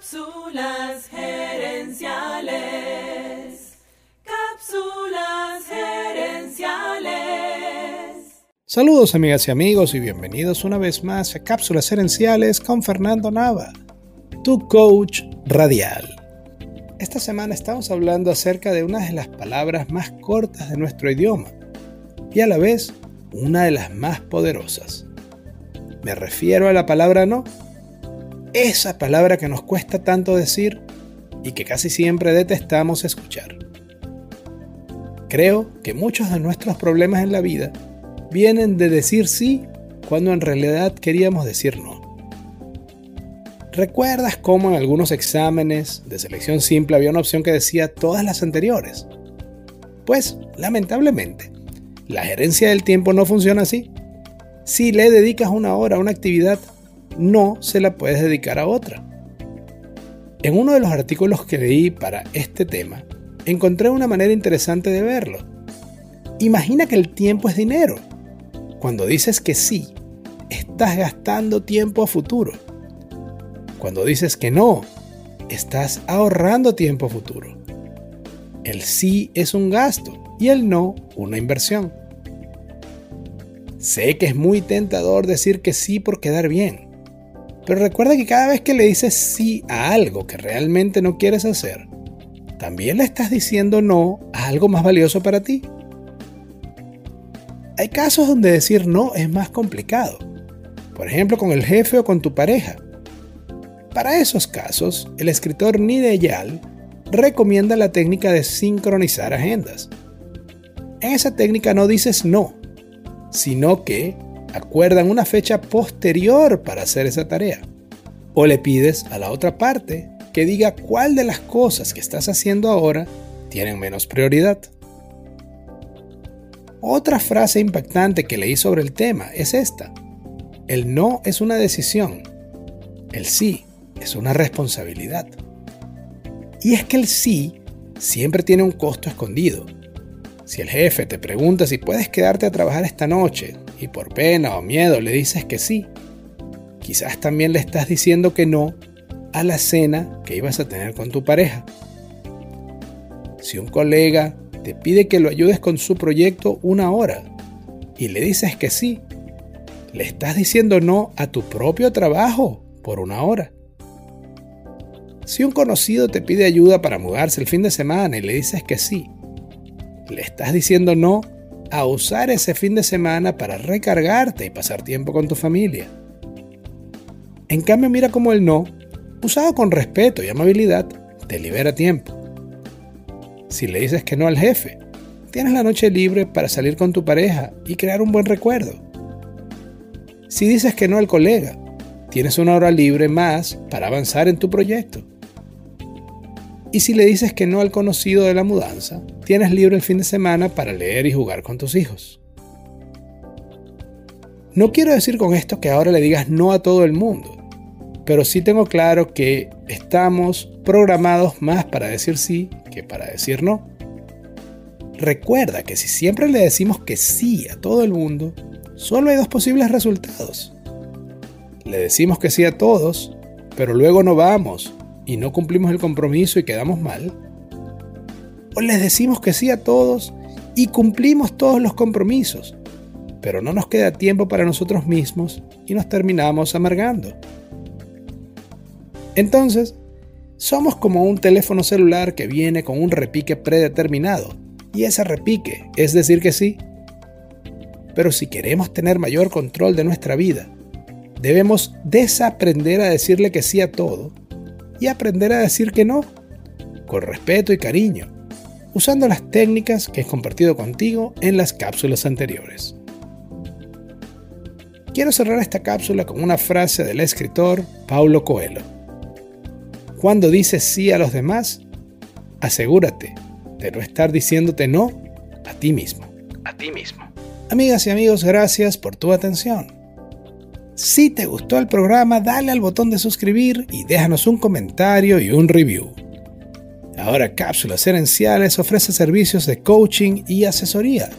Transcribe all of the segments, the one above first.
Cápsulas gerenciales. Cápsulas gerenciales. Saludos amigas y amigos y bienvenidos una vez más a Cápsulas gerenciales con Fernando Nava, tu coach radial. Esta semana estamos hablando acerca de una de las palabras más cortas de nuestro idioma y a la vez una de las más poderosas. Me refiero a la palabra no esa palabra que nos cuesta tanto decir y que casi siempre detestamos escuchar. Creo que muchos de nuestros problemas en la vida vienen de decir sí cuando en realidad queríamos decir no. ¿Recuerdas cómo en algunos exámenes de selección simple había una opción que decía todas las anteriores? Pues, lamentablemente, la gerencia del tiempo no funciona así. Si le dedicas una hora a una actividad, no se la puedes dedicar a otra. En uno de los artículos que leí para este tema, encontré una manera interesante de verlo. Imagina que el tiempo es dinero. Cuando dices que sí, estás gastando tiempo a futuro. Cuando dices que no, estás ahorrando tiempo a futuro. El sí es un gasto y el no una inversión. Sé que es muy tentador decir que sí por quedar bien, pero recuerda que cada vez que le dices sí a algo que realmente no quieres hacer, también le estás diciendo no a algo más valioso para ti. Hay casos donde decir no es más complicado, por ejemplo con el jefe o con tu pareja. Para esos casos, el escritor Nideyal recomienda la técnica de sincronizar agendas. En esa técnica no dices no, sino que acuerdan una fecha posterior para hacer esa tarea. O le pides a la otra parte que diga cuál de las cosas que estás haciendo ahora tienen menos prioridad. Otra frase impactante que leí sobre el tema es esta. El no es una decisión. El sí es una responsabilidad. Y es que el sí siempre tiene un costo escondido. Si el jefe te pregunta si puedes quedarte a trabajar esta noche y por pena o miedo le dices que sí, quizás también le estás diciendo que no a la cena que ibas a tener con tu pareja. Si un colega te pide que lo ayudes con su proyecto una hora y le dices que sí, le estás diciendo no a tu propio trabajo por una hora. Si un conocido te pide ayuda para mudarse el fin de semana y le dices que sí, le estás diciendo no a usar ese fin de semana para recargarte y pasar tiempo con tu familia. En cambio, mira cómo el no, usado con respeto y amabilidad, te libera tiempo. Si le dices que no al jefe, tienes la noche libre para salir con tu pareja y crear un buen recuerdo. Si dices que no al colega, tienes una hora libre más para avanzar en tu proyecto. Y si le dices que no al conocido de la mudanza, tienes libre el fin de semana para leer y jugar con tus hijos. No quiero decir con esto que ahora le digas no a todo el mundo, pero sí tengo claro que estamos programados más para decir sí que para decir no. Recuerda que si siempre le decimos que sí a todo el mundo, solo hay dos posibles resultados. Le decimos que sí a todos, pero luego no vamos y no cumplimos el compromiso y quedamos mal, o les decimos que sí a todos y cumplimos todos los compromisos, pero no nos queda tiempo para nosotros mismos y nos terminamos amargando. Entonces, somos como un teléfono celular que viene con un repique predeterminado, y ese repique es decir que sí. Pero si queremos tener mayor control de nuestra vida, debemos desaprender a decirle que sí a todo y aprender a decir que no, con respeto y cariño, usando las técnicas que he compartido contigo en las cápsulas anteriores. Quiero cerrar esta cápsula con una frase del escritor Paulo Coelho. Cuando dices sí a los demás, asegúrate de no estar diciéndote no a ti mismo. A ti mismo. Amigas y amigos, gracias por tu atención. Si te gustó el programa, dale al botón de suscribir y déjanos un comentario y un review. Ahora Cápsulas Herenciales ofrece servicios de coaching y asesoría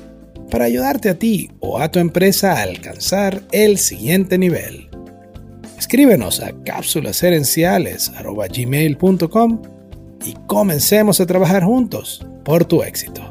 para ayudarte a ti o a tu empresa a alcanzar el siguiente nivel. Escríbenos a cápsulasherenciales.gmail.com y comencemos a trabajar juntos por tu éxito.